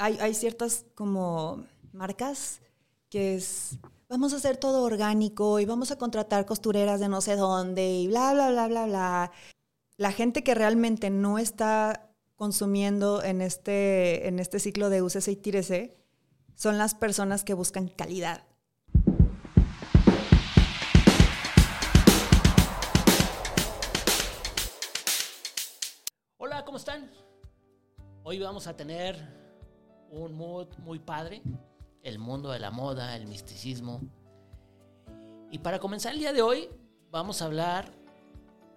hay, ciertas como marcas que es, vamos a hacer todo orgánico y vamos a contratar costureras de no sé dónde y bla, bla, bla, bla, bla. La gente que realmente no está consumiendo en este, en este ciclo de úsese y tírese son las personas que buscan calidad. Hola, ¿cómo están? Hoy vamos a tener un mood muy padre, el mundo de la moda, el misticismo. Y para comenzar el día de hoy, vamos a hablar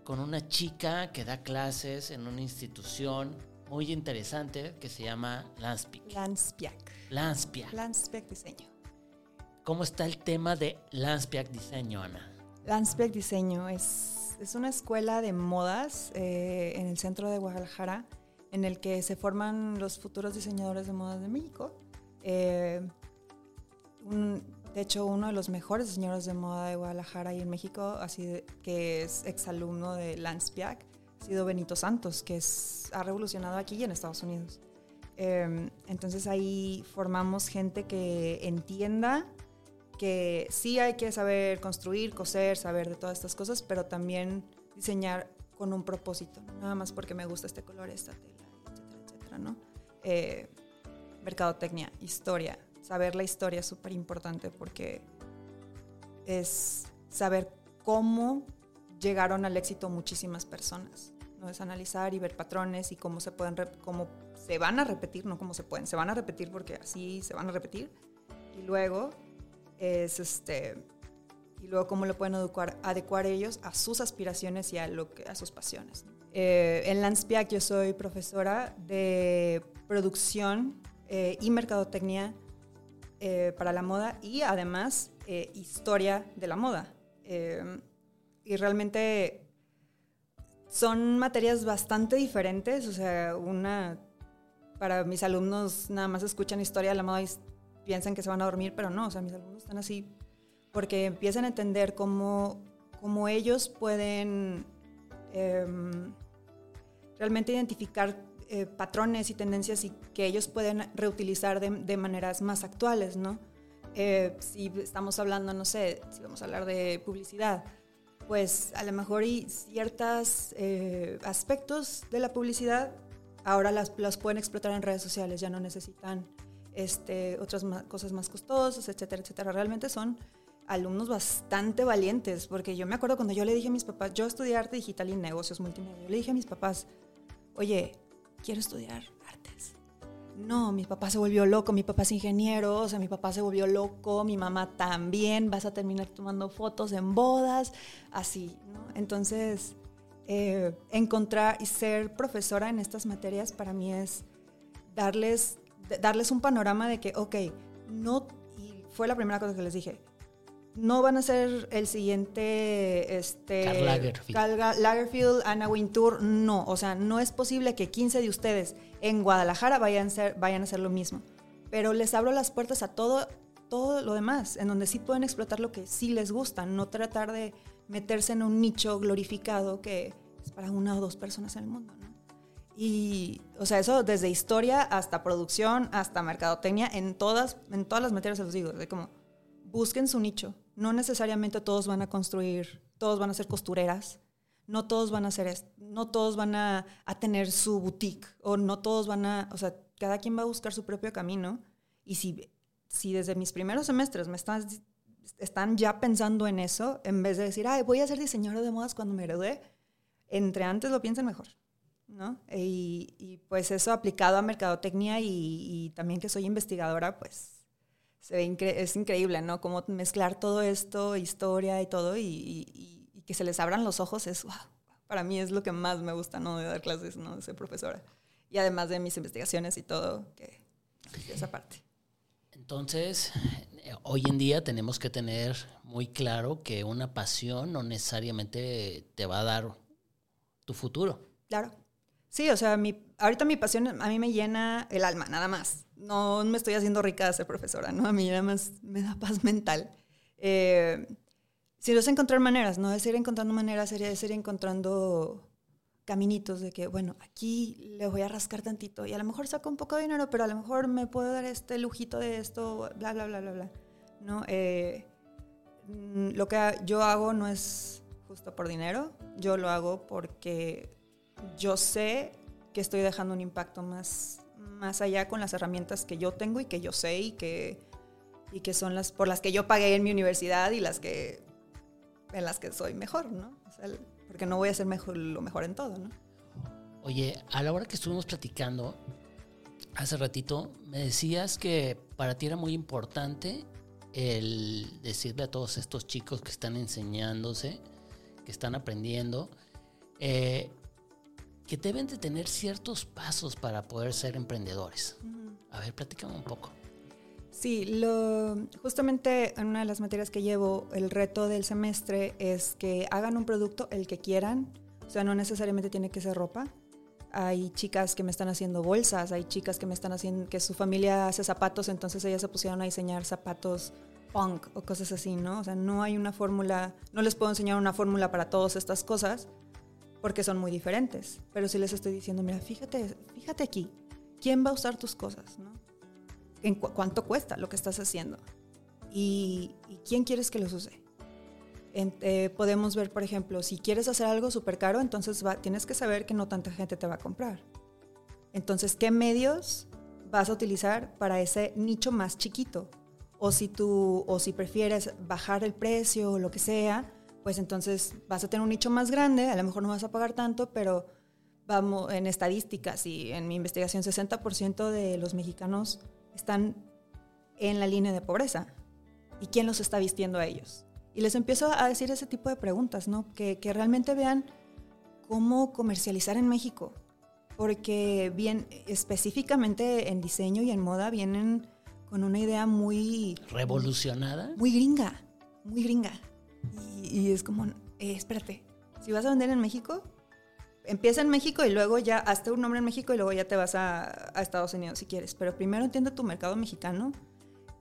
con una chica que da clases en una institución muy interesante que se llama Lanspiak. Lanspiak. Lanspiak. Lanspiak Diseño. ¿Cómo está el tema de Lanspiak Diseño, Ana? Lanspiak Diseño es, es una escuela de modas eh, en el centro de Guadalajara en el que se forman los futuros diseñadores de modas de México. Eh, un- de hecho, uno de los mejores diseñadores de moda de Guadalajara y en México, así de- que es exalumno de Lanspiak, ha sido Benito Santos, que es, ha revolucionado aquí y en Estados Unidos. Eh, entonces ahí formamos gente que entienda que sí hay que saber construir, coser, saber de todas estas cosas, pero también diseñar con un propósito, no nada más porque me gusta este color, esta tela, etcétera, ¿no? Eh, mercadotecnia, historia, saber la historia es súper importante porque es saber cómo llegaron al éxito muchísimas personas, ¿no? Es analizar y ver patrones y cómo se pueden, cómo se van a repetir, no cómo se pueden, se van a repetir porque así se van a repetir. Y luego es este y luego cómo lo pueden adecuar, adecuar ellos a sus aspiraciones y a, lo que, a sus pasiones. Eh, en Lanspiak yo soy profesora de producción eh, y mercadotecnia eh, para la moda y además eh, historia de la moda. Eh, y realmente son materias bastante diferentes, o sea, una para mis alumnos nada más escuchan historia de la moda y piensan que se van a dormir, pero no, o sea, mis alumnos están así porque empiezan a entender cómo, cómo ellos pueden em, realmente identificar eh, patrones y tendencias y que ellos pueden reutilizar de, de maneras más actuales, ¿no? Eh, si estamos hablando, no sé, si vamos a hablar de publicidad, pues a lo mejor hay ciertos aspectos de la publicidad ahora las, las pueden explotar en redes sociales, ya no necesitan este, otras ma- cosas más costosas, etcétera, etcétera. Realmente son alumnos bastante valientes, porque yo me acuerdo cuando yo le dije a mis papás, yo estudié arte digital y negocios multimedia, yo le dije a mis papás, oye, quiero estudiar artes. No, mi papá se volvió loco, mi papá es ingeniero, o sea, mi papá se volvió loco, mi mamá también, vas a terminar tomando fotos en bodas, así, ¿no? Entonces, eh, encontrar y ser profesora en estas materias para mí es darles, darles un panorama de que, ok, no, y fue la primera cosa que les dije, no van a ser el siguiente, este... Karl Lagerfeld. Karl Anna Wintour, no, o sea, no es posible que 15 de ustedes en Guadalajara vayan a, ser, vayan a hacer lo mismo, pero les abro las puertas a todo, todo lo demás, en donde sí pueden explotar lo que sí les gusta, no tratar de meterse en un nicho glorificado que es para una o dos personas en el mundo, ¿no? Y, o sea, eso desde historia hasta producción, hasta mercadotecnia, en todas, en todas las materias se los digo, de como, busquen su nicho. No necesariamente todos van a construir, todos van a ser costureras, no todos van a esto, no todos van a, a tener su boutique, o no todos van a, o sea, cada quien va a buscar su propio camino. Y si, si desde mis primeros semestres me están, están ya pensando en eso, en vez de decir, ay, voy a ser diseñador de modas cuando me gradúe, entre antes lo piensen mejor. ¿no? Y, y, pues eso aplicado a mercadotecnia y, y, también que soy investigadora, pues se ve incre es increíble, ¿no? Cómo mezclar todo esto, historia y todo, y, y, y, que se les abran los ojos es, wow, para mí es lo que más me gusta, ¿no? De dar clases, ¿no? De ser profesora. Y además de mis investigaciones y todo, que esa parte. Entonces, hoy en día tenemos que tener muy claro que una pasión no necesariamente te va a dar tu futuro. Claro. Sí, o sea, mi, ahorita mi pasión a mí me llena el alma, nada más. No me estoy haciendo rica de ser profesora, ¿no? A mí nada más me da paz mental. Eh, si no es encontrar maneras, ¿no? Es ir encontrando maneras, es ir encontrando caminitos de que, bueno, aquí le voy a rascar tantito y a lo mejor saco un poco de dinero, pero a lo mejor me puedo dar este lujito de esto, bla, bla, bla, bla, bla. ¿No? Eh, mm, lo que yo hago no es justo por dinero, yo lo hago porque yo sé que estoy dejando un impacto más, más allá con las herramientas que yo tengo y que yo sé y que, y que son las por las que yo pagué en mi universidad y las que en las que soy mejor, ¿no? Porque no voy a ser mejor, lo mejor en todo, ¿no? Oye, a la hora que estuvimos platicando, hace ratito, me decías que para ti era muy importante el decirle a todos estos chicos que están enseñándose, que están aprendiendo, eh, que deben de tener ciertos pasos para poder ser emprendedores. A ver, platícame un poco. Sí, lo, justamente en una de las materias que llevo, el reto del semestre es que hagan un producto el que quieran, o sea, no necesariamente tiene que ser ropa. Hay chicas que me están haciendo bolsas, hay chicas que me están haciendo, que su familia hace zapatos, entonces ellas se pusieron a diseñar zapatos punk o cosas así, ¿no? O sea, no hay una fórmula, no les puedo enseñar una fórmula para todas estas cosas porque son muy diferentes, pero sí les estoy diciendo, mira, fíjate, fíjate aquí, ¿quién va a usar tus cosas, en cuánto cuesta lo que estás haciendo y, quién quieres que los use. Eh, podemos ver, por ejemplo, si quieres hacer algo súper caro, entonces tienes que saber que no tanta gente te va a comprar. Entonces, ¿qué medios vas a utilizar para ese nicho más chiquito? O si tú, o si prefieres bajar el precio o lo que sea, pues entonces vas a tener un nicho más grande, a lo mejor no vas a pagar tanto, pero vamos en estadísticas y en mi investigación 60% de los mexicanos están en la línea de pobreza y quién los está vistiendo a ellos. Y les empiezo a decir ese tipo de preguntas, ¿no? Que, realmente vean cómo comercializar en México, porque bien específicamente en diseño y en moda vienen con una idea muy... Revolucionada. Muy gringa, muy gringa. Y, es como, eh, espérate, si vas a vender en México, empieza en México y luego ya hazte un nombre en México y luego ya te vas a, Estados Unidos si quieres. Pero primero entiende tu mercado mexicano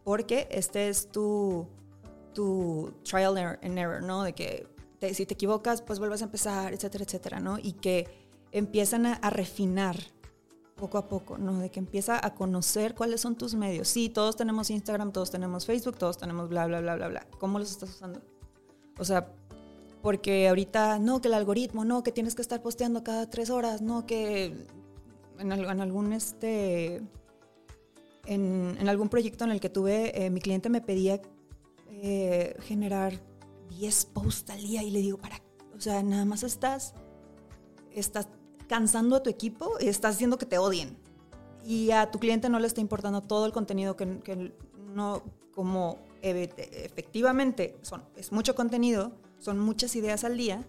porque este es tu, tu trial and error, ¿no? De que si te equivocas, pues vuelvas a empezar, etcétera, etcétera, ¿no? Y que empiezan a, refinar poco a poco, ¿no? De que empieza a conocer cuáles son tus medios. Sí, todos tenemos Instagram, todos tenemos Facebook, todos tenemos bla, bla, bla, bla, bla. ¿Cómo los estás usando? O sea, porque ahorita, no, que el algoritmo, no, que tienes que estar posteando cada tres horas, no, que en, algún este, en, algún proyecto en el que tuve, eh, mi cliente me pedía eh, generar 10 posts al día y le digo, para, o sea, nada más estás, estás cansando a tu equipo y estás haciendo que te odien. Y a tu cliente no le está importando todo el contenido que no, como efectivamente son, es mucho contenido, son muchas ideas al día.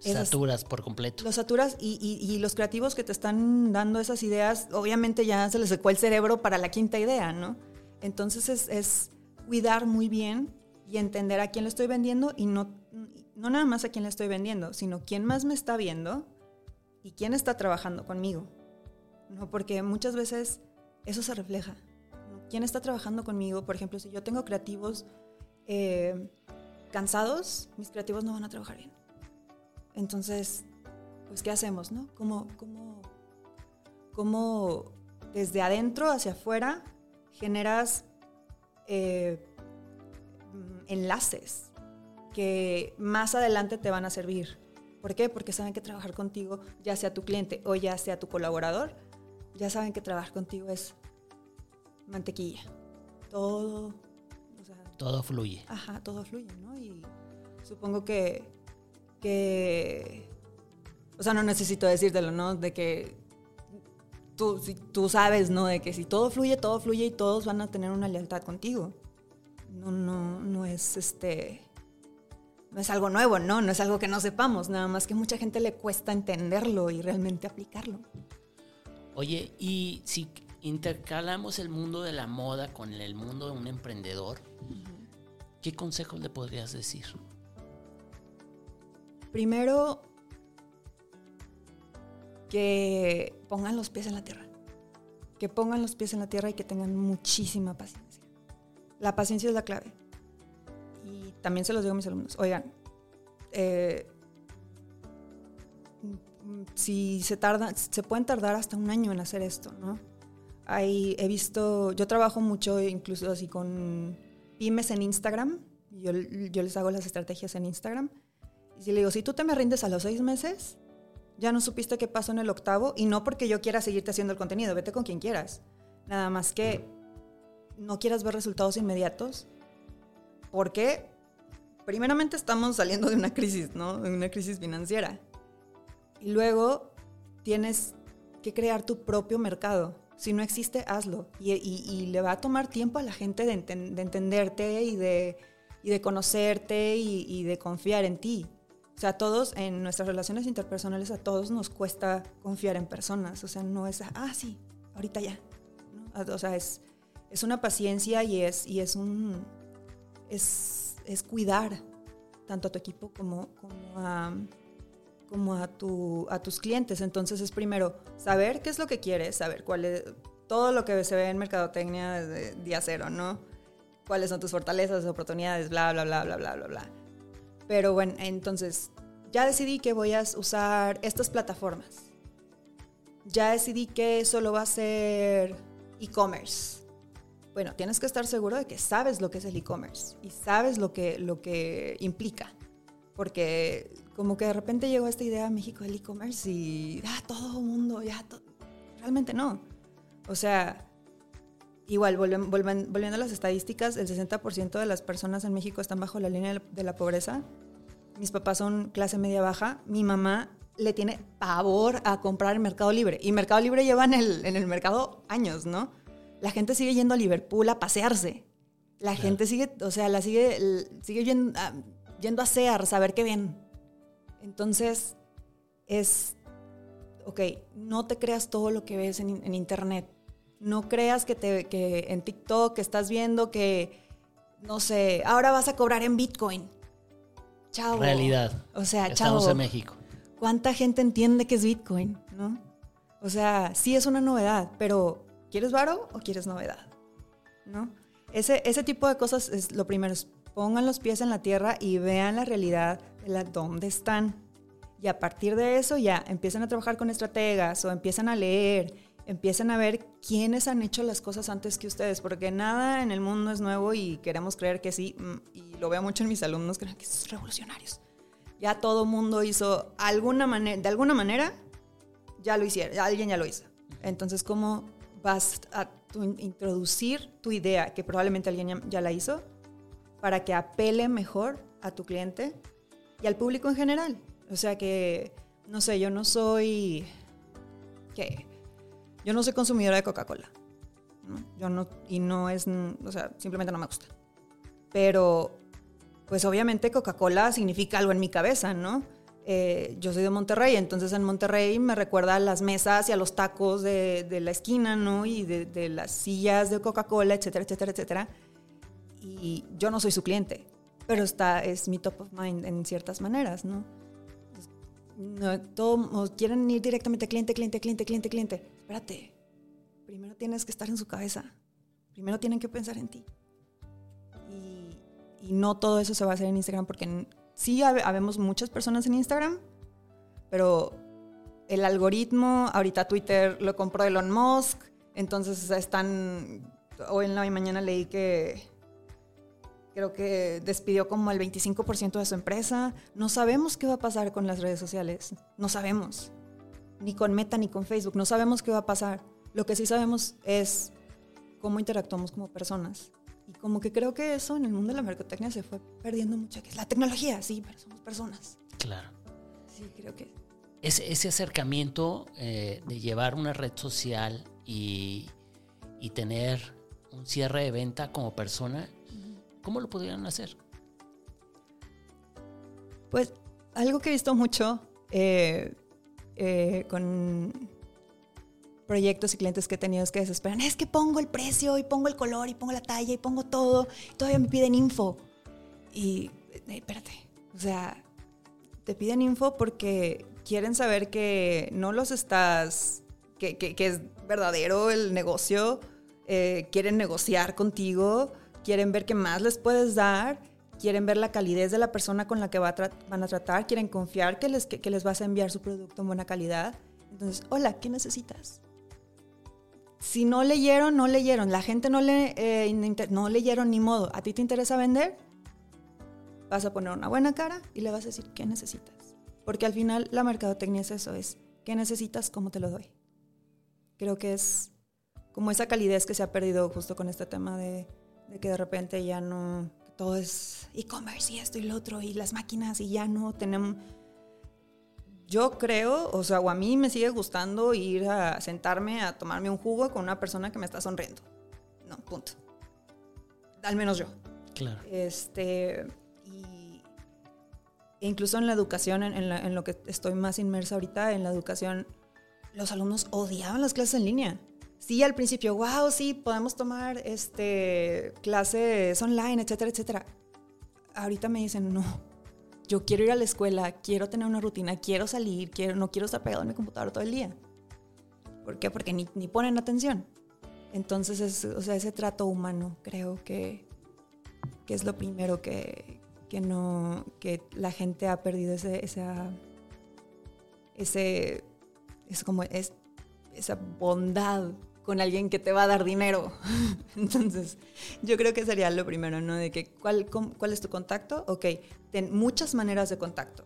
Saturas por completo. Los saturas y, los creativos que te están dando esas ideas, obviamente ya se les secó el cerebro para la quinta idea, ¿no? Entonces es, cuidar muy bien y entender a quién le estoy vendiendo y no, no nada más a quién le estoy vendiendo, sino quién más me está viendo y quién está trabajando conmigo. ¿no? Porque muchas veces eso se refleja. ¿Quién está trabajando conmigo? Por ejemplo, si yo tengo creativos eh, cansados, mis creativos no van a trabajar bien. Entonces, pues, ¿qué hacemos, no? ¿Cómo, cómo, cómo desde adentro hacia afuera generas eh, enlaces que más adelante te van a servir? ¿Por qué? Porque saben que trabajar contigo, ya sea tu cliente o ya sea tu colaborador, ya saben que trabajar contigo es mantequilla. Todo todo fluye. Ajá, todo fluye, ¿no? Y supongo que, que, o sea, no necesito decírtelo, ¿no? De que tú, si, tú sabes, ¿no? De que si todo fluye, todo fluye y todos van a tener una lealtad contigo. No, no, no es este, no es algo nuevo, ¿no? No es algo que no sepamos, nada más que mucha gente le cuesta entenderlo y realmente aplicarlo. Oye, y si intercalamos el mundo de la moda con el mundo de un emprendedor, ¿qué consejos le podrías decir? Primero, que pongan los pies en la tierra. Que pongan los pies en la tierra y que tengan muchísima paciencia. La paciencia es la clave. Y también se los digo a mis alumnos. Oigan, eh, si se tarda, se pueden tardar hasta un año en hacer esto, ¿no? Hay, he visto, yo trabajo mucho incluso así con pymes en Instagram, yo, yo les hago las estrategias en Instagram, y si le digo, si tú te me rindes a los seis meses, ya no supiste qué pasó en el octavo, y no porque yo quiera seguirte haciendo el contenido, vete con quien quieras, nada más que no quieras ver resultados inmediatos, porque primeramente estamos saliendo de una crisis, ¿no? De una crisis financiera. Y luego tienes que crear tu propio mercado. Si no existe, hazlo. Y, le va a tomar tiempo a la gente de, entenderte y de, de conocerte y, de confiar en ti. O sea, a todos, en nuestras relaciones interpersonales, a todos nos cuesta confiar en personas. O sea, no es, ah, sí, ahorita ya. O sea, es, es una paciencia y es, y es un... Es, es cuidar tanto a tu equipo como, como a como a, tu, a tus clientes. Entonces es primero saber qué es lo que quieres, saber cuál es todo lo que se ve en mercadotecnia desde día cero, ¿no? Cuáles son tus fortalezas, oportunidades, bla, bla, bla, bla, bla, bla, bla. Pero bueno, entonces ya decidí que voy a usar estas plataformas. Ya decidí que solo va a ser e-commerce. Bueno, tienes que estar seguro de que sabes lo que es el e-commerce y sabes lo que, lo que implica. Porque como que de repente llegó esta idea a México del e-commerce y ah, todo el mundo, ya, realmente no. O sea, igual, volviendo a las estadísticas, el 60% de las personas en México están bajo la línea de la pobreza. Mis papás son clase media baja. Mi mamá le tiene pavor a comprar en Mercado Libre. Y Mercado Libre lleva en el, en el mercado años, ¿no? La gente sigue yendo a Liverpool a pasearse. La gente sigue, o sea, la sigue, sigue yendo, a, yendo a Sears a ver qué ven. Entonces, es, ok, no te creas todo lo que ves en, internet. No creas que, te, que en TikTok estás viendo que, no sé, ahora vas a cobrar en Bitcoin. Chao. Realidad. O sea, Estamos en México. ¿Cuánta gente entiende que es Bitcoin? ¿No? O sea, sí es una novedad, pero ¿quieres varo o quieres novedad? ¿No? Ese, ese tipo de cosas es lo primero, es pongan los pies en la tierra y vean la realidad de la, dónde están. Y a partir de eso ya empiezan a trabajar con estrategas o empiezan a leer, empiezan a ver quiénes han hecho las cosas antes que ustedes, porque nada en el mundo es nuevo y queremos creer que sí, mm, y lo veo mucho en mis alumnos, creen que son revolucionarios. Ya todo mundo hizo alguna manera, de alguna manera, ya lo hicieron, alguien ya lo hizo. Entonces, ¿cómo vas a introducir tu idea, que probablemente alguien ya la hizo, para que apele mejor a tu cliente y al público en general. O sea que, no sé, yo no soy, ¿qué? Yo no soy consumidora de Coca-Cola. Yo no, y no es, o sea, simplemente no me gusta. Pero, pues obviamente Coca-Cola significa algo en mi cabeza, ¿no? Eh, yo soy de Monterrey, entonces en Monterrey me recuerda a las mesas y a los tacos de, de la esquina, ¿no? Y de, de las sillas de Coca-Cola, etcétera, etcétera, etcétera y yo no soy su cliente, pero está, es mi top of mind en ciertas maneras, ¿no? no todos quieren ir directamente cliente, cliente, cliente, cliente, cliente. Espérate, primero tienes que estar en su cabeza, primero tienen que pensar en ti. Y, y no todo eso se va a hacer en Instagram porque sí habemos muchas personas en Instagram, pero el algoritmo, ahorita Twitter lo compró Elon Musk, entonces están, hoy en la mañana leí que creo que despidió como el 25% de su empresa. No sabemos qué va a pasar con las redes sociales, no sabemos. Ni con Meta ni con Facebook, no sabemos qué va a pasar. Lo que sí sabemos es cómo interactuamos como personas. Y como que creo que eso en el mundo de la mercotecnia se fue perdiendo mucho, que es la tecnología, sí, pero somos personas. Claro. Sí, creo que... Ese, ese acercamiento eh, de llevar una red social y, y tener un cierre de venta como persona ¿Cómo lo podrían hacer? Pues algo que he visto mucho eh, eh, con proyectos y clientes que he tenido es que desesperan, es que pongo el precio y pongo el color y pongo la talla y pongo todo, y todavía me piden info. Y eh, espérate, o sea, te piden info porque quieren saber que no los estás, que, es verdadero el negocio, quieren negociar contigo quieren ver qué más les puedes dar, quieren ver la calidez de la persona con la que va van a tratar, quieren confiar que les, que, les vas a enviar su producto en buena calidad. Entonces, hola, ¿qué necesitas? Si no leyeron, no leyeron. La gente no, le, eh, no leyeron ni modo. ¿A ti te interesa vender? Vas a poner una buena cara y le vas a decir qué necesitas. Porque al final la mercadotecnia es eso, es qué necesitas, cómo te lo doy. Creo que es como esa calidez que se ha perdido justo con este tema de, de que de repente ya no, todo es e-commerce y esto y lo otro y las máquinas y ya no tenemos... Yo creo, o sea, o a mí me sigue gustando ir a sentarme a tomarme un jugo con una persona que me está sonriendo. No, punto. Al menos yo. Claro. Este, y e incluso en la educación, en, en lo que estoy más inmersa ahorita, en la educación, los alumnos odiaban las clases en línea sí al principio, wow, sí, podemos tomar este, clases online, etcétera, etcétera. Ahorita me dicen, no, yo quiero ir a la escuela, quiero tener una rutina, quiero salir, quiero, no quiero estar pegado en mi computadora todo el día. ¿Por qué? Porque ni, ni ponen atención. Entonces, es, o sea, ese trato humano creo que, que es lo primero que, que, no, que la gente ha perdido ese, esa, ese, es como, es, esa bondad con alguien que te va a dar dinero. Entonces, yo creo que sería lo primero, ¿no? De que, ¿cuál, ¿cuál es tu contacto? Ok, ten muchas maneras de contacto.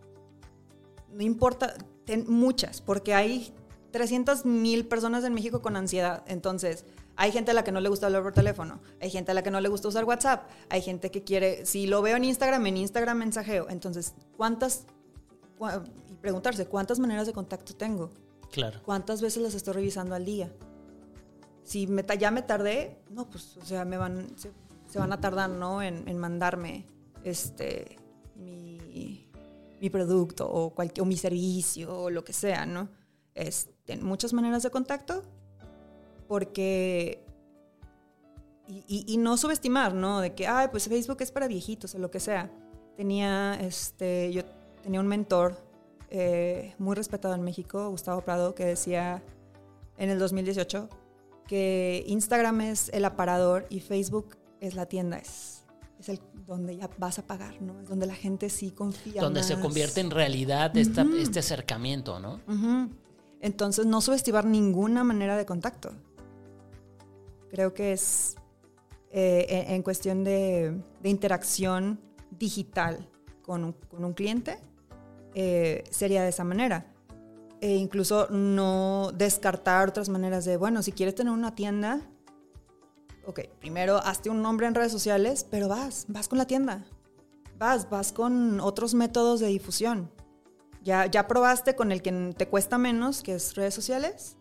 No importa, ten muchas, porque hay 300 mil personas en México con ansiedad. Entonces, hay gente a la que no le gusta hablar por teléfono, hay gente a la que no le gusta usar WhatsApp, hay gente que quiere, si lo veo en Instagram, en Instagram mensajeo. Entonces, ¿cuántas, y preguntarse, ¿cuántas maneras de contacto tengo? Claro. ¿Cuántas veces las estoy revisando al día? Si me, ya me tardé, no, pues, o sea, se, van a tardar, ¿no? En, mandarme este, mi, producto o, cualquier, mi servicio o lo que sea, ¿no? Este, muchas maneras de contacto porque... Y, y, no subestimar, ¿no? De que, ay, pues Facebook es para viejitos o lo que sea. Tenía, este, yo tenía un mentor eh, muy respetado en México, Gustavo Prado, que decía en el 2018, que Instagram es el aparador y Facebook es la tienda, es, es el donde ya vas a pagar, ¿no? Es donde la gente sí confía. Donde se convierte en realidad este acercamiento, ¿no? Entonces, no subestimar ninguna manera de contacto. Creo que es eh, en, cuestión de, interacción digital con un, cliente, eh, sería de esa manera e incluso no descartar otras maneras de, bueno, si quieres tener una tienda, ok, primero hazte un nombre en redes sociales, pero vas, vas con la tienda, vas, vas con otros métodos de difusión. Ya, ya probaste con el que te cuesta menos, que es redes sociales,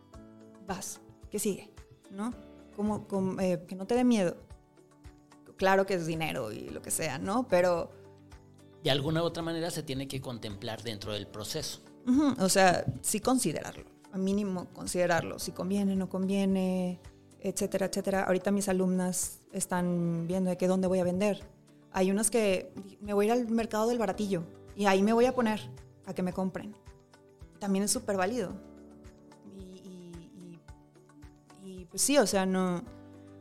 vas, ¿qué sigue? ¿No? Como, eh, que no te dé miedo. Claro que es dinero y lo que sea, ¿no? Pero... De alguna u otra manera se tiene que contemplar dentro del proceso. O sea, sí considerarlo, a mínimo considerarlo, si conviene, no conviene, etcétera, etcétera. Ahorita mis alumnas están viendo de qué dónde voy a vender. Hay unas que me voy a ir al mercado del baratillo y ahí me voy a poner a que me compren. También es súper válido. Y, pues sí, o sea, no,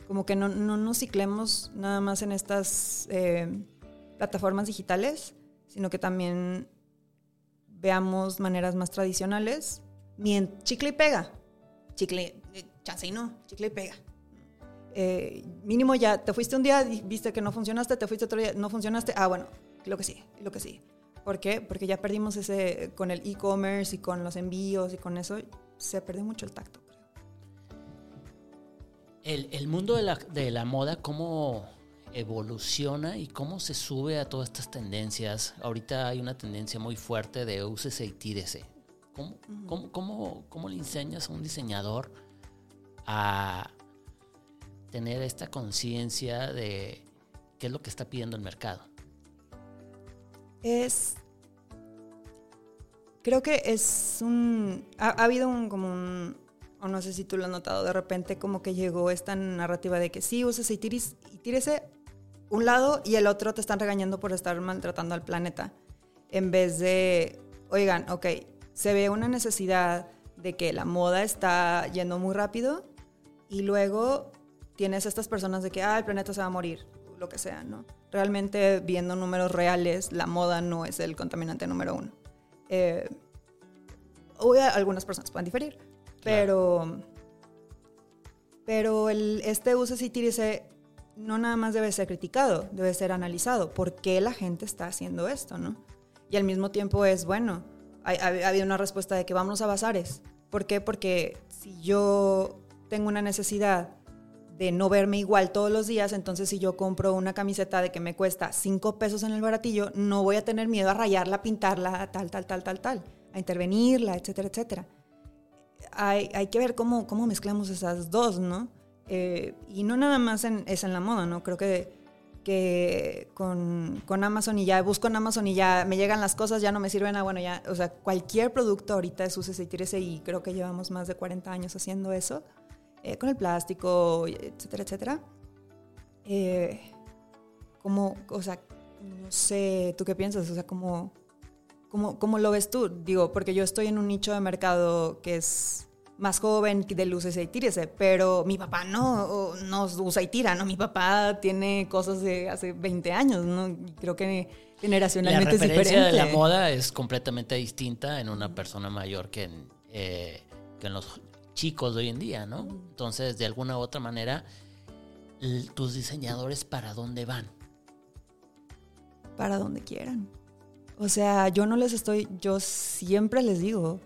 como que no, no nos ciclemos nada más en estas eh, plataformas digitales, sino que también veamos maneras más tradicionales. Chicle y pega. Chicle, eh, chance y no, chicle y pega. Eh, mínimo ya te fuiste un día, viste que no funcionaste, te fuiste otro día, no funcionaste. Ah, bueno, lo que sí, lo que sí. ¿Por qué? Porque ya perdimos ese, con el e-commerce y con los envíos y con eso, se perdió mucho el tacto. El, el mundo de la, de la moda, ¿cómo, evoluciona y cómo se sube a todas estas tendencias. Ahorita hay una tendencia muy fuerte de úsese y tírese. ¿Cómo, cómo, cómo, le enseñas a un diseñador a tener esta conciencia de qué es lo que está pidiendo el mercado? Es. Creo que es un. Ha, habido un como un. O no sé si tú lo has notado, de repente como que llegó esta narrativa de que sí, úsese y tírese, un lado y el otro te están regañando por estar maltratando al planeta. En vez de, oigan, ok, se ve una necesidad de que la moda está yendo muy rápido y luego tienes estas personas de que, ah, el planeta se va a morir. lo que sea, ¿no? Realmente, viendo números reales, la moda no es el contaminante número uno. Eh, algunas personas pueden diferir, pero, pero el, este uso y tírese no nada más debe ser criticado, debe ser analizado. ¿Por qué la gente está haciendo esto, no? Y al mismo tiempo es, bueno, había una respuesta de que vamos a bazares. ¿Por qué? Porque si yo tengo una necesidad de no verme igual todos los días, entonces si yo compro una camiseta de que me cuesta cinco pesos en el baratillo, no voy a tener miedo a rayarla, pintarla, tal, tal, tal, tal, tal, a intervenirla, etcétera, etcétera. Hay, hay que ver cómo, cómo mezclamos esas dos, ¿no? Eh, y no nada más es en la moda, ¿no? Creo que, que con, con, Amazon y ya busco en Amazon y ya me llegan las cosas, ya no me sirven a, bueno, ya, o sea, cualquier producto ahorita es use y y creo que llevamos más de 40 años haciendo eso, eh, con el plástico, etcétera, etcétera. Eh, como, o sea, no sé, ¿tú qué piensas? O sea, ¿cómo, cómo, cómo lo ves tú? Digo, porque yo estoy en un nicho de mercado que es más joven del usa y tírese, pero mi papá no, no usa y tira, ¿no? Mi papá tiene cosas de hace 20 años, ¿no? Creo que generacionalmente la es diferente. de la moda es completamente distinta en una persona mayor que en, eh, que en los chicos de hoy en día, ¿no? Entonces, de alguna u otra manera, tus diseñadores, ¿para dónde van? Para donde quieran. O sea, yo no les estoy, yo siempre les digo,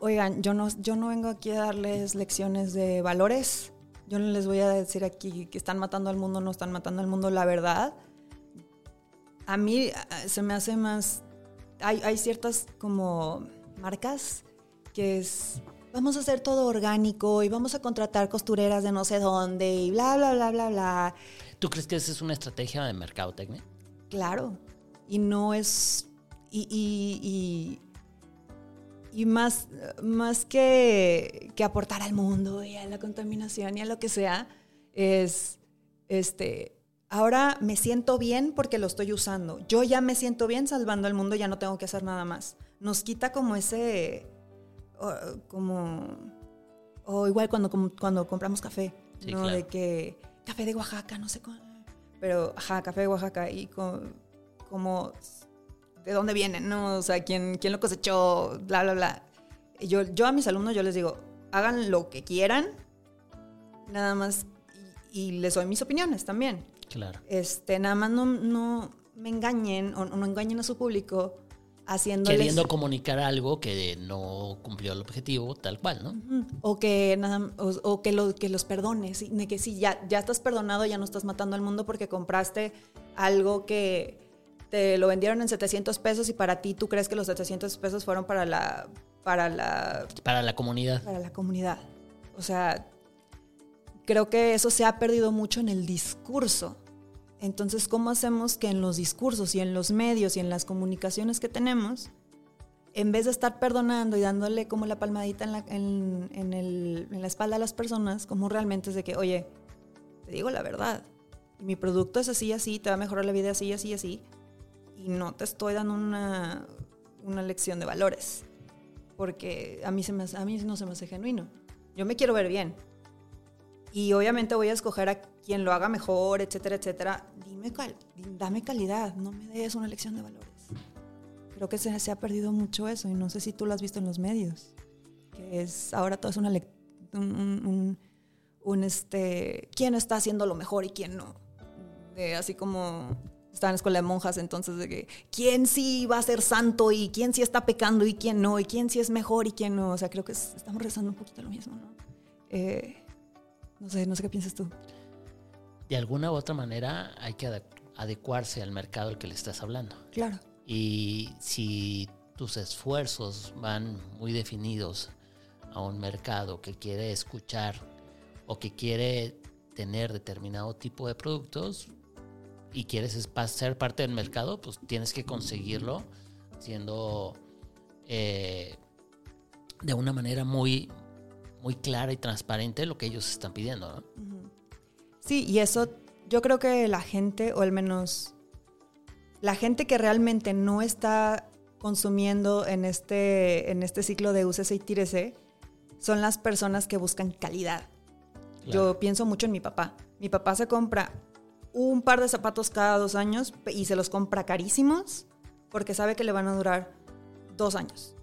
oigan, yo no, yo no vengo aquí a darles lecciones de valores. Yo no les voy a decir aquí que están matando al mundo, no están matando al mundo. La verdad, a mí se me hace más... Hay, hay ciertas como marcas que es... Vamos a hacer todo orgánico y vamos a contratar costureras de no sé dónde y bla, bla, bla, bla, bla. ¿Tú crees que esa es una estrategia de mercadotecnia? Claro. Y no es... y, y y más, más que, que, aportar al mundo y a la contaminación y a lo que sea, es, este, ahora me siento bien porque lo estoy usando. Yo ya me siento bien salvando al mundo, ya no tengo que hacer nada más. Nos quita como ese, como, o igual cuando, cuando compramos café, ¿no? De que, café de Oaxaca, no sé cuál, pero, ajá, café de Oaxaca y como de dónde vienen, ¿no? O sea, quién, quién lo cosechó, bla, bla, bla. yo, yo a mis alumnos yo les digo, hagan lo que quieran, nada más, y, les doy mis opiniones también. Claro. Este, nada más no, no me engañen o no engañen a su público haciéndoles... Queriendo comunicar algo que no cumplió el objetivo, tal cual, ¿no? O que nada, o, que, lo, que los perdones, de que si ya, ya estás perdonado, ya no estás matando al mundo porque compraste algo que te lo vendieron en 700 pesos y para ti tú crees que los 700 pesos fueron para la... Para la, para la comunidad. Para la comunidad. O sea, creo que eso se ha perdido mucho en el discurso. Entonces, ¿cómo hacemos que en los discursos y en los medios y en las comunicaciones que tenemos, en vez de estar perdonando y dándole como la palmadita en la, en, en, el, en la espalda a las personas, como realmente es de que, oye, te digo la verdad, mi producto es así, así, te va a mejorar la vida así, así, así, y no te estoy dando una, una lección de valores, porque a mí, se me, a mí no se me hace genuino. Yo me quiero ver bien. Y obviamente voy a escoger a quien lo haga mejor, etcétera, etcétera. Dime dame calidad, no me des una lección de valores. Creo que se, se, ha perdido mucho eso y no sé si tú lo has visto en los medios. Que es ahora todo es una un, un, un, este quién está haciendo lo mejor y quién no. De, así como estaba en la escuela de monjas, entonces de que quién sí va a ser santo y quién sí está pecando y quién no, y quién sí es mejor y quién no. O sea, creo que estamos rezando un poquito lo mismo, ¿no? Eh, no sé, no sé qué piensas tú. De alguna u otra manera hay que adecuarse al mercado al que le estás hablando. Claro. Y si tus esfuerzos van muy definidos a un mercado que quiere escuchar o que quiere tener determinado tipo de productos, y quieres ser parte del mercado, pues tienes que conseguirlo siendo eh, de una manera muy, muy clara y transparente lo que ellos están pidiendo. Sí, y eso yo creo que la gente, o al menos la gente que realmente no está consumiendo en este, en este ciclo de UCC y tírese, son las personas que buscan calidad. Yo pienso mucho en mi papá. Mi papá se compra un par de zapatos cada dos años y se los compra carísimos porque sabe que le van a durar dos años.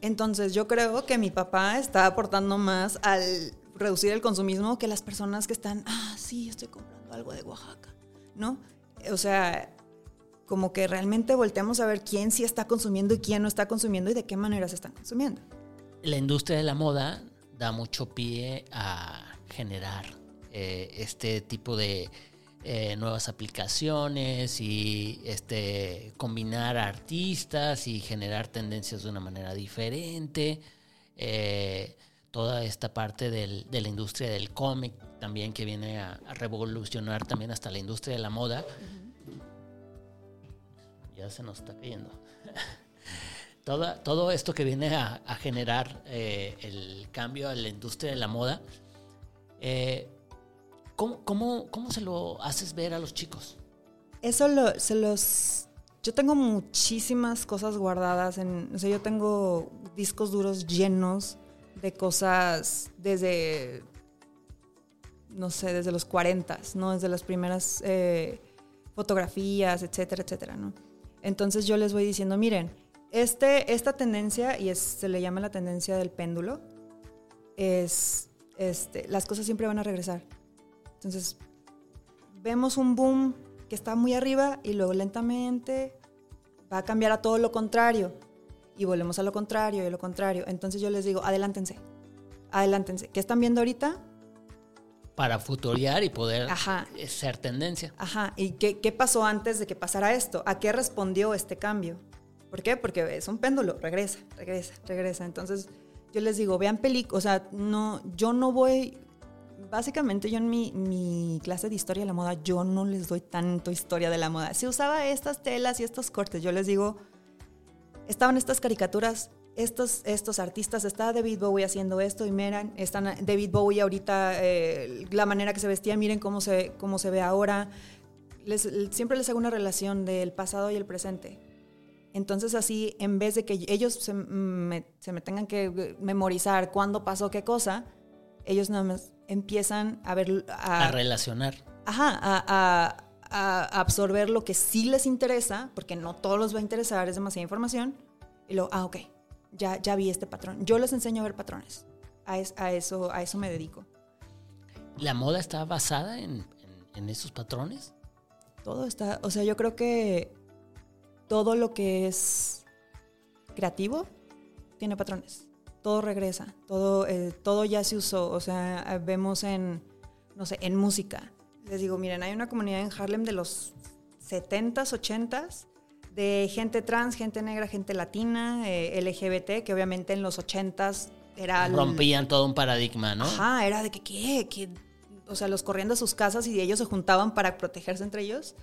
Entonces yo creo que mi papá está aportando más al reducir el consumismo que las personas que están, ah, sí, estoy comprando algo de Oaxaca, ¿no? O sea, como que realmente volteamos a ver quién sí está consumiendo y quién no está consumiendo y de qué manera se están consumiendo. La industria de la moda da mucho pie a generar eh, este tipo de eh, nuevas aplicaciones y este, combinar artistas y generar tendencias de una manera diferente. Eh, toda esta parte del, de la industria del cómic también que viene a, revolucionar también hasta la industria de la moda. Ya se nos está cayendo. todo, todo esto que viene a, generar eh, el cambio a la industria de la moda. Eh, ¿Cómo, se lo haces ver a los chicos? Eso lo, se los... Yo tengo muchísimas cosas guardadas en... O sea, yo tengo discos duros llenos de cosas desde... No sé, desde los 40, ¿no? Desde las primeras eh, fotografías, etcétera, etcétera, ¿no? Entonces yo les voy diciendo, miren, este, esta tendencia, y se le llama la tendencia del péndulo, es, este, las cosas siempre van a regresar. Entonces, vemos un boom que está muy arriba y luego lentamente va a cambiar a todo lo contrario. Y volvemos a lo contrario y a lo contrario. Entonces yo les digo, adelántense, adelántense. ¿Qué están viendo ahorita? Para futurear y poder ser tendencia. Ajá. ¿Y qué, qué pasó antes de que pasara esto? ¿A qué respondió este cambio? ¿Por qué? Porque es un péndulo, regresa, regresa, regresa. Entonces yo les digo, vean películas, o sea, no, yo no voy, básicamente yo en mi, clase de historia de la moda, yo no les doy tanto historia de la moda. Se usaba estas telas y estos cortes, yo les digo, estaban estas caricaturas, estos, estos artistas, está David Bowie haciendo esto y miren, están David Bowie ahorita, eh, la manera que se vestía, miren cómo se, cómo se ve ahora. siempre les hago una relación del pasado y el presente. Entonces así, en vez de que ellos se me, se me tengan que memorizar cuándo pasó qué cosa, ellos nada más empiezan a ver... A, relacionar. Ajá, a, absorber lo que sí les interesa, porque no todos los va a interesar, es demasiada información, y luego, ah, ok, ya, ya vi este patrón. Yo les enseño a ver patrones. A, eso, a eso me dedico. ¿La moda está basada en, en esos patrones? Todo está, o sea, yo creo que todo lo que es creativo tiene patrones todo regresa, todo, eh, todo ya se usó, o sea, vemos en, no sé, en música. Les digo, miren, hay una comunidad en Harlem de los 70s, 80s, de gente trans, gente negra, gente latina, eh, LGBT, que obviamente en los 80s era... Rompían todo un paradigma, ¿no? Ajá, era de que, ¿qué? Que, o sea, los corriendo a sus casas y ellos se juntaban para protegerse entre ellos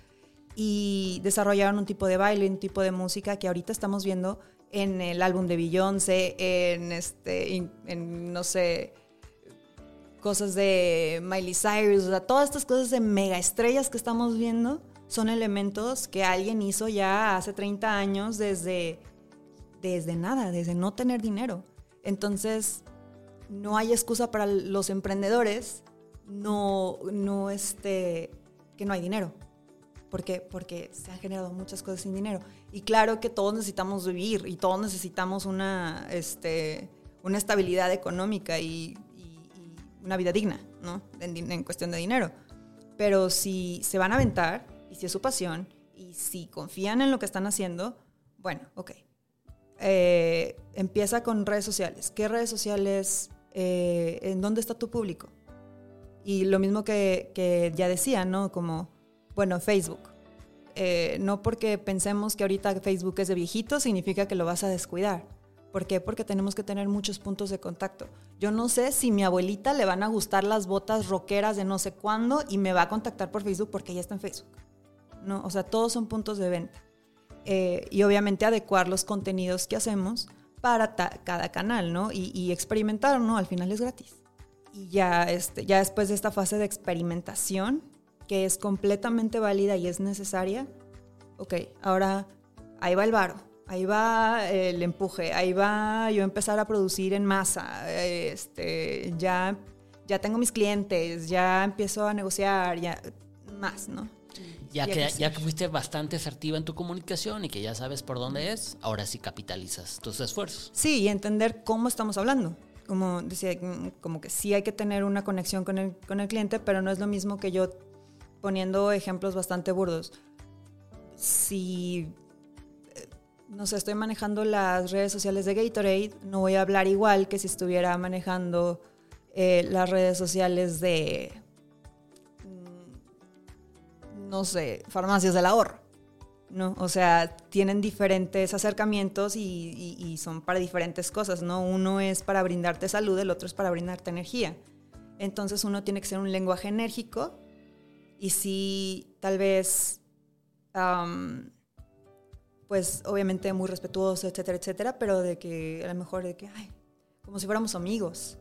y desarrollaron un tipo de baile, un tipo de música que ahorita estamos viendo en el álbum de Beyoncé, en este, en, no sé, cosas de Miley Cyrus, o sea, todas estas cosas de mega estrellas que estamos viendo son elementos que alguien hizo ya hace 30 años desde, desde nada, desde no tener dinero. Entonces, no hay excusa para los emprendedores no, no este, que no hay dinero. ¿Por? Porque se han generado muchas cosas sin dinero. Y claro que todos necesitamos vivir y todos necesitamos una, este, una estabilidad económica y, una vida digna, ¿no? En, cuestión de dinero. Pero si se van a aventar y si es su pasión y si confían en lo que están haciendo, bueno, ok. Eh, empieza con redes sociales. ¿Qué redes sociales? Eh, ¿En dónde está tu público? Y lo mismo que, que ya decía, ¿no? Como bueno, Facebook. Eh, no porque pensemos que ahorita Facebook es de viejito significa que lo vas a descuidar. ¿Por qué? Porque tenemos que tener muchos puntos de contacto. Yo no sé si mi abuelita le van a gustar las botas rockeras de no sé cuándo y me va a contactar por Facebook porque ya está en Facebook. No, o sea, todos son puntos de venta. Eh, y obviamente adecuar los contenidos que hacemos para cada canal, ¿no? Y, y, experimentar, ¿no? Al final es gratis. Y ya, este, ya después de esta fase de experimentación, que es completamente válida y es necesaria, ok, ahora ahí va el varo, ahí va el empuje, ahí va yo empezar a producir en masa, este, ya, ya tengo mis clientes, ya empiezo a negociar, ya, más, ¿no? Ya que, ya que fuiste bastante asertiva en tu comunicación y que ya sabes por dónde es, ahora sí capitalizas tus esfuerzos. Sí, y entender cómo estamos hablando. Como decía, como que sí hay que tener una conexión con el, con el cliente, pero no es lo mismo que yo poniendo ejemplos bastante burdos. Si, eh, no sé, estoy manejando las redes sociales de Gatorade, no voy a hablar igual que si estuviera manejando eh, las redes sociales de, mm, no sé, farmacias del ahorro. ¿no? O sea, tienen diferentes acercamientos y, y- y son para diferentes cosas, ¿no? Uno es para brindarte salud, el otro es para brindarte energía. Entonces uno tiene que ser un lenguaje enérgico y sí, tal vez, am, pues obviamente muy respetuoso, etcétera, etcétera, pero de que a lo mejor de que, ay, como si fuéramos amigos,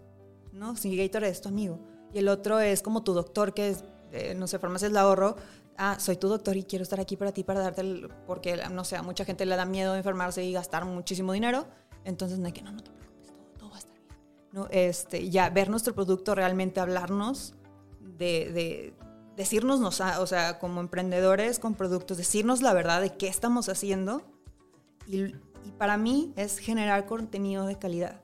¿no? Si Gator es tu amigo. Y el otro es como tu doctor, que es, eh, no sé, farmacias del ahorro, ah, soy tu doctor y quiero estar aquí para ti, para darte, el, porque, no sé, a mucha gente le da miedo enfermarse y gastar muchísimo dinero, entonces no hay que, no, no te preocupes, todo, todo va a estar bien. ¿no? Este, ya ver nuestro producto, realmente hablarnos, de, de decirnos, nos- o sea, como emprendedores con productos, decirnos la verdad de qué estamos haciendo y, para mí es generar contenido de calidad.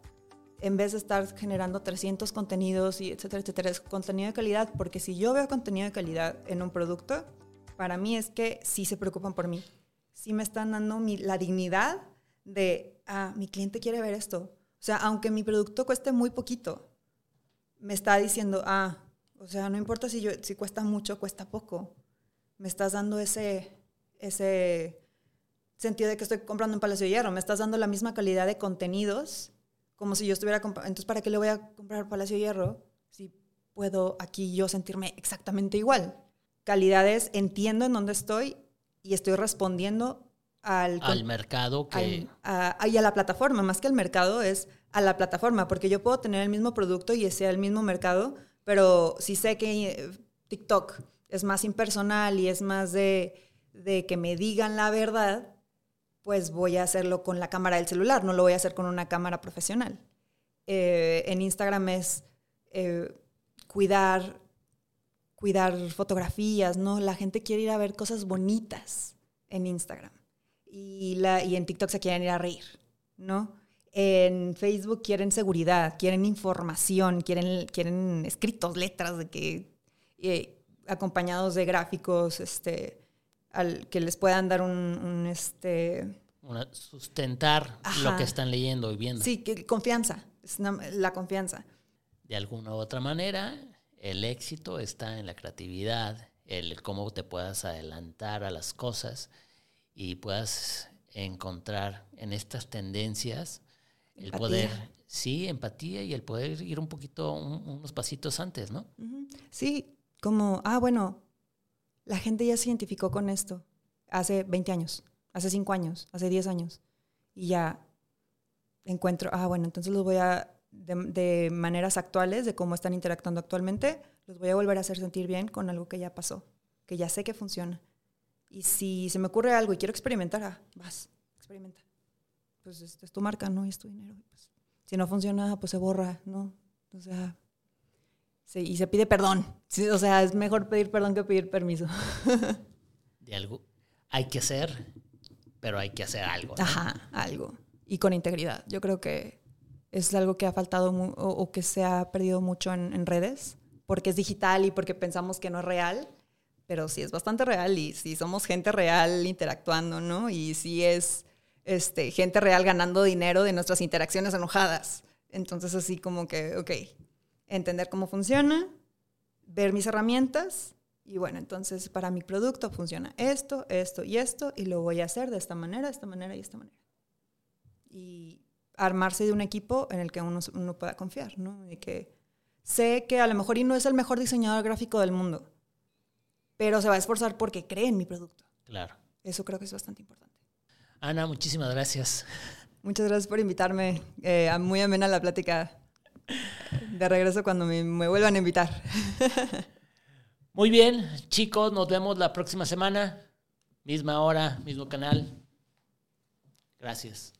En vez de estar generando 300 contenidos y etcétera, etcétera, contenido de calidad, porque si yo veo contenido de calidad en un producto, para mí es que sí se preocupan por mí. Sí me están dando la dignidad de, ah, mi cliente quiere ver esto. O sea, aunque mi producto cueste muy poquito, me está diciendo, ah, o sea, no importa si, yo, si cuesta mucho, cuesta poco. Me estás dando ese, ese sentido de que estoy comprando en Palacio de Hierro. Me estás dando la misma calidad de contenidos como si yo estuviera comprando. Entonces, ¿para qué le voy a comprar Palacio de Hierro si puedo aquí yo sentirme exactamente igual? Calidades, entiendo en dónde estoy y estoy respondiendo al, Al mercado que... al- a, y a la plataforma, más que al mercado es a la plataforma, porque yo puedo tener el mismo producto y sea el mismo mercado, pero si sé que eh, TikTok es más impersonal y es más de, de que me digan la verdad, pues voy a hacerlo con la cámara del celular, no lo voy a hacer con una cámara profesional. Eh, en Instagram es eh, cuidar, cuidar fotografías, ¿no? La gente quiere ir a ver cosas bonitas en Instagram y, la, y en TikTok se quieren ir a reír, ¿no? En Facebook quieren seguridad, quieren información, quieren, quieren escritos, letras de que eh, acompañados de gráficos, este, al, que les puedan dar un, un, este, una- sustentar lo que están leyendo y viendo. sí, que confianza, es una- la confianza. De alguna u otra manera, el éxito está en la creatividad, el cómo te puedas adelantar a las cosas y puedas encontrar en estas tendencias el Empatía. poder, sí, empatía y el poder ir un poquito, un- unos pasitos antes, ¿no? Sí, como, ah, bueno, la gente ya se identificó con esto hace 20 años, hace 5 años, hace 10 años. Y ya encuentro, ah, bueno, entonces los voy a, de, de maneras actuales, de cómo están interactuando actualmente, los voy a volver a hacer sentir bien con algo que ya pasó, que ya sé que funciona. Y si se me ocurre algo y quiero experimentar, ah, vas, experimenta. Pues es, es tu marca, ¿no? Y es tu dinero. pues, si no funciona, pues se borra, ¿no? O sea, Sí, y se pide perdón. O sea, es mejor pedir perdón que pedir permiso. De algo, hay que hacer, pero hay que hacer algo. ¿no? Ajá, algo. Y con integridad. Yo creo que es algo que ha faltado o que se ha perdido mucho en, en redes, porque es digital y porque pensamos que no es real, pero sí es bastante real y sí somos gente real interactuando, ¿no? Y sí es este, gente real ganando dinero de nuestras interacciones enojadas. Entonces así como que, ok, entender cómo funciona, ver mis herramientas y bueno, entonces para mi producto funciona esto, esto y esto y lo voy a hacer de esta manera, de esta manera y de esta manera. Y armarse de un equipo en el que uno, uno pueda confiar, ¿no? Y que sé que a lo mejor y no es el mejor diseñador gráfico del mundo, pero se va a esforzar porque cree en mi producto. Claro. Eso creo que es bastante importante. Ana, muchísimas gracias. Muchas gracias por invitarme. Eh, muy amena la plática. De regreso cuando me, me vuelvan a invitar. Muy bien, chicos, nos vemos la próxima semana. Misma hora, mismo canal. Gracias.